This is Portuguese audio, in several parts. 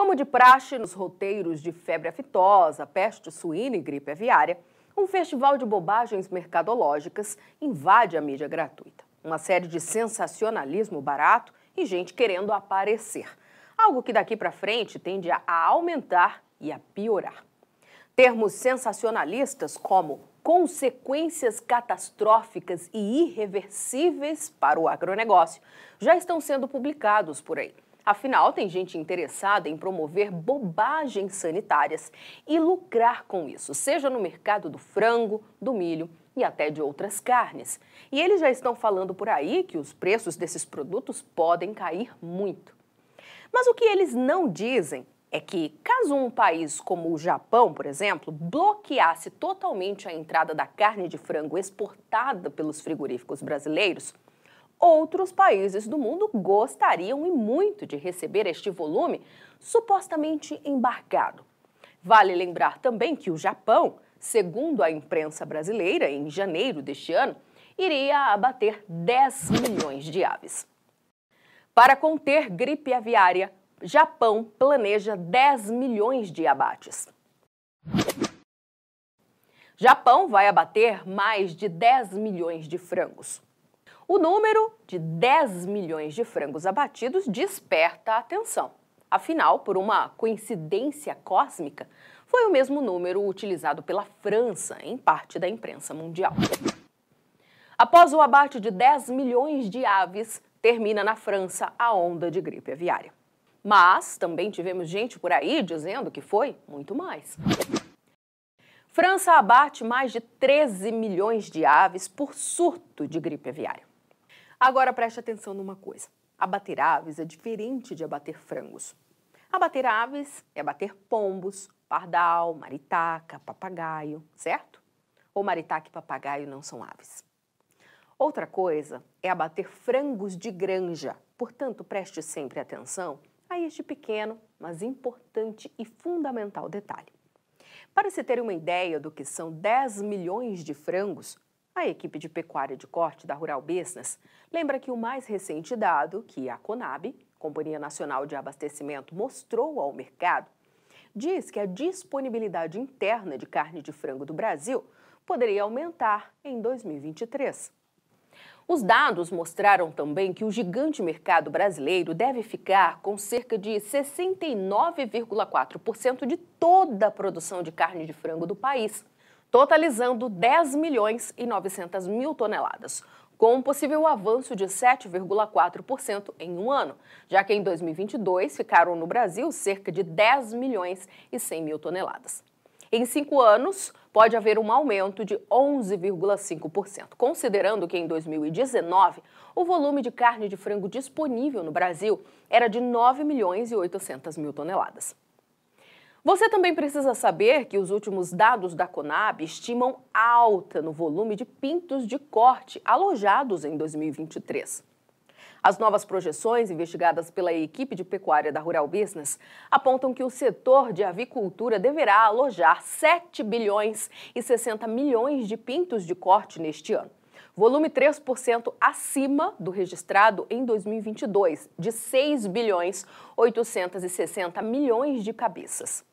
Como de praxe nos roteiros de febre aftosa, peste suína e gripe aviária, um festival de bobagens mercadológicas invade a mídia gratuita. Uma série de sensacionalismo barato e gente querendo aparecer. Algo que daqui para frente tende a aumentar e a piorar. Termos sensacionalistas como consequências catastróficas e irreversíveis para o agronegócio já estão sendo publicados por aí. Afinal, tem gente interessada em promover bobagens sanitárias e lucrar com isso, seja no mercado do frango, do milho e até de outras carnes. E eles já estão falando por aí que os preços desses produtos podem cair muito. Mas o que eles não dizem é que, caso um país como o Japão, por exemplo, bloqueasse totalmente a entrada da carne de frango exportada pelos frigoríficos brasileiros, outros países do mundo gostariam e muito de receber este volume supostamente embarcado. Vale lembrar também que o Japão, segundo a imprensa brasileira, em janeiro deste ano, iria abater 10 milhões de aves. Para conter gripe aviária, Japão planeja 10 milhões de abates. Japão vai abater mais de 10 milhões de frangos. O número de 10 milhões de frangos abatidos desperta a atenção. Afinal, por uma coincidência cósmica, foi o mesmo número utilizado pela França em parte da imprensa mundial. Após o abate de 10 milhões de aves, termina na França a onda de gripe aviária. Mas também tivemos gente por aí dizendo que foi muito mais. França abate mais de 13 milhões de aves por surto de gripe aviária. Agora preste atenção numa coisa. Abater aves é diferente de abater frangos. Abater aves é abater pombos, pardal, maritaca, papagaio, certo? Ou maritaca e papagaio não são aves. Outra coisa é abater frangos de granja. Portanto, preste sempre atenção a este pequeno, mas importante e fundamental detalhe. Para se ter uma ideia do que são 10 milhões de frangos, a equipe de pecuária de corte da Rural Business lembra que o mais recente dado que a Conab, Companhia Nacional de Abastecimento, mostrou ao mercado diz que a disponibilidade interna de carne de frango do Brasil poderia aumentar em 2023. Os dados mostraram também que o gigante mercado brasileiro deve ficar com cerca de 69,4% de toda a produção de carne de frango do país totalizando 10 milhões e 900 mil toneladas, com um possível avanço de 7,4% em um ano, já que em 2022 ficaram no Brasil cerca de 10 milhões e 100 mil toneladas. Em cinco anos, pode haver um aumento de 11,5%, considerando que em 2019 o volume de carne de frango disponível no Brasil era de 9 milhões e 800 mil toneladas. Você também precisa saber que os últimos dados da Conab estimam alta no volume de pintos de corte alojados em 2023. As novas projeções investigadas pela equipe de pecuária da Rural Business apontam que o setor de avicultura deverá alojar 7 bilhões e 60 milhões de pintos de corte neste ano. Volume 3% acima do registrado em 2022, de 6 bilhões 860 milhões de cabeças.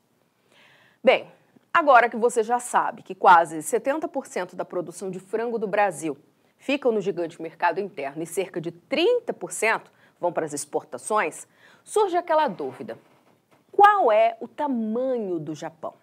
Bem, agora que você já sabe que quase 70% da produção de frango do Brasil ficam no gigante mercado interno e cerca de 30% vão para as exportações, surge aquela dúvida: qual é o tamanho do Japão?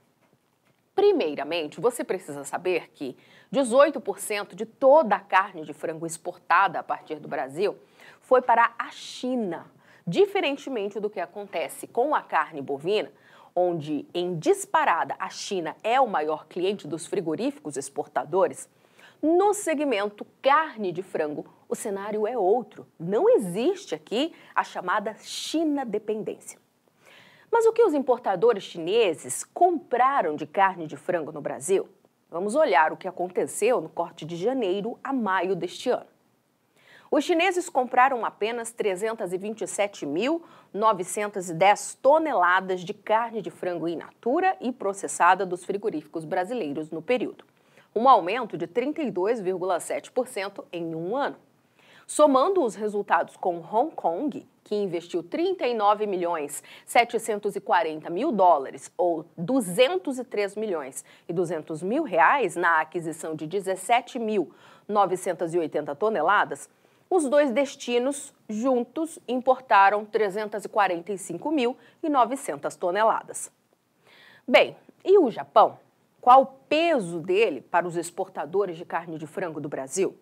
Primeiramente, você precisa saber que 18% de toda a carne de frango exportada a partir do Brasil foi para a China, diferentemente do que acontece com a carne bovina, onde em disparada a China é o maior cliente dos frigoríficos exportadores, no segmento carne de frango, o cenário é outro. Não existe aqui a chamada China dependência. Mas o que os importadores chineses compraram de carne de frango no Brasil? Vamos olhar o que aconteceu no corte de janeiro a maio deste ano. Os chineses compraram apenas 327.910 toneladas de carne de frango in natura e processada dos frigoríficos brasileiros no período, um aumento de 32,7% em um ano. Somando os resultados com Hong Kong, que investiu 39 milhões 740 mil dólares, ou 203 milhões e 200 mil reais na aquisição de 17.980 toneladas, os dois destinos juntos importaram 345.900 toneladas. Bem, e o Japão? Qual o peso dele para os exportadores de carne de frango do Brasil?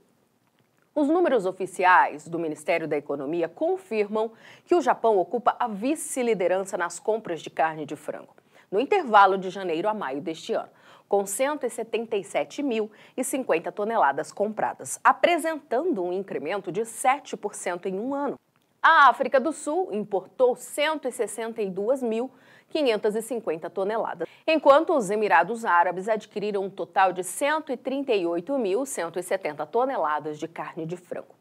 Os números oficiais do Ministério da Economia confirmam que o Japão ocupa a vice-liderança nas compras de carne de frango, no intervalo de janeiro a maio deste ano, com 177.050 toneladas compradas, apresentando um incremento de 7% em um ano. A África do Sul importou 162.550 toneladas, enquanto os Emirados Árabes adquiriram um total de 138.170 toneladas de carne de frango.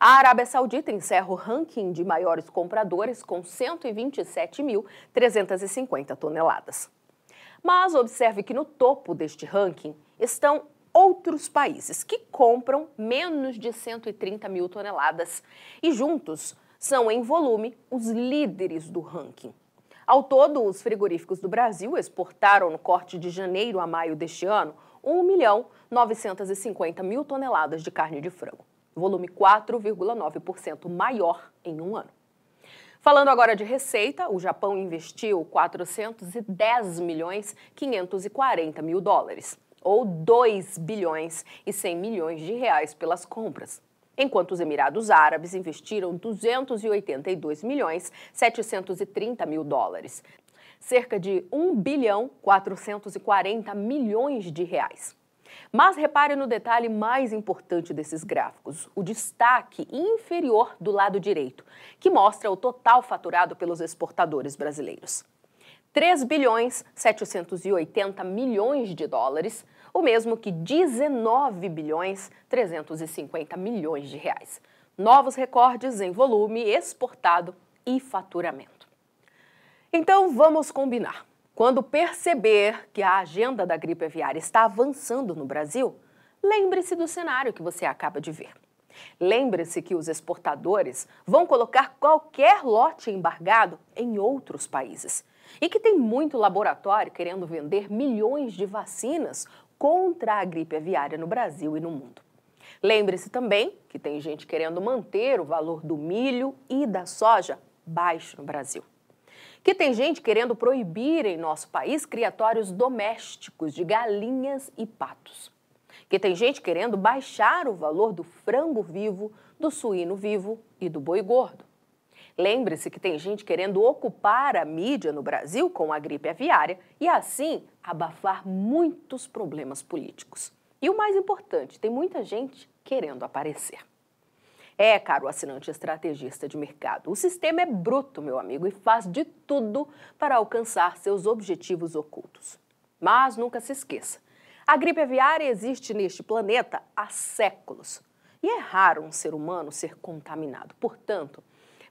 A Arábia Saudita encerra o ranking de maiores compradores com 127.350 toneladas. Mas observe que no topo deste ranking estão outros países que compram menos de 130 mil toneladas e juntos são, em volume, os líderes do ranking. Ao todo, os frigoríficos do Brasil exportaram no corte de janeiro a maio deste ano 1 milhão 950 mil toneladas de carne de frango, volume 4,9% maior em um ano. Falando agora de receita, o Japão investiu 410 milhões 540 mil dólares, ou 2 bilhões e 100 milhões de reais pelas compras enquanto os Emirados Árabes investiram 282 milhões 730 mil dólares, cerca de 1 bilhão 440 milhões de reais. Mas repare no detalhe mais importante desses gráficos, o destaque inferior do lado direito, que mostra o total faturado pelos exportadores brasileiros. 3 bilhões 780 milhões de dólares, o mesmo que 19 bilhões 350 milhões de reais. Novos recordes em volume exportado e faturamento. Então vamos combinar. Quando perceber que a agenda da gripe aviária está avançando no Brasil, lembre-se do cenário que você acaba de ver. Lembre-se que os exportadores vão colocar qualquer lote embargado em outros países e que tem muito laboratório querendo vender milhões de vacinas contra a gripe aviária no Brasil e no mundo. Lembre-se também que tem gente querendo manter o valor do milho e da soja baixo no Brasil. Que tem gente querendo proibir em nosso país criatórios domésticos de galinhas e patos. Que tem gente querendo baixar o valor do frango vivo, do suíno vivo e do boi gordo. Lembre-se que tem gente querendo ocupar a mídia no Brasil com a gripe aviária e, assim, abafar muitos problemas políticos. E o mais importante, tem muita gente querendo aparecer. É, caro assinante estrategista de mercado, o sistema é bruto, meu amigo, e faz de tudo para alcançar seus objetivos ocultos. Mas nunca se esqueça: a gripe aviária existe neste planeta há séculos. E é raro um ser humano ser contaminado. Portanto,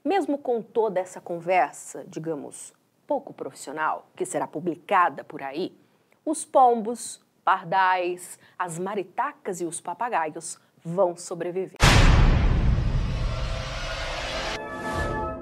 mesmo com toda essa conversa, digamos, pouco profissional, que será publicada por aí, os pombos, pardais, as maritacas e os papagaios vão sobreviver.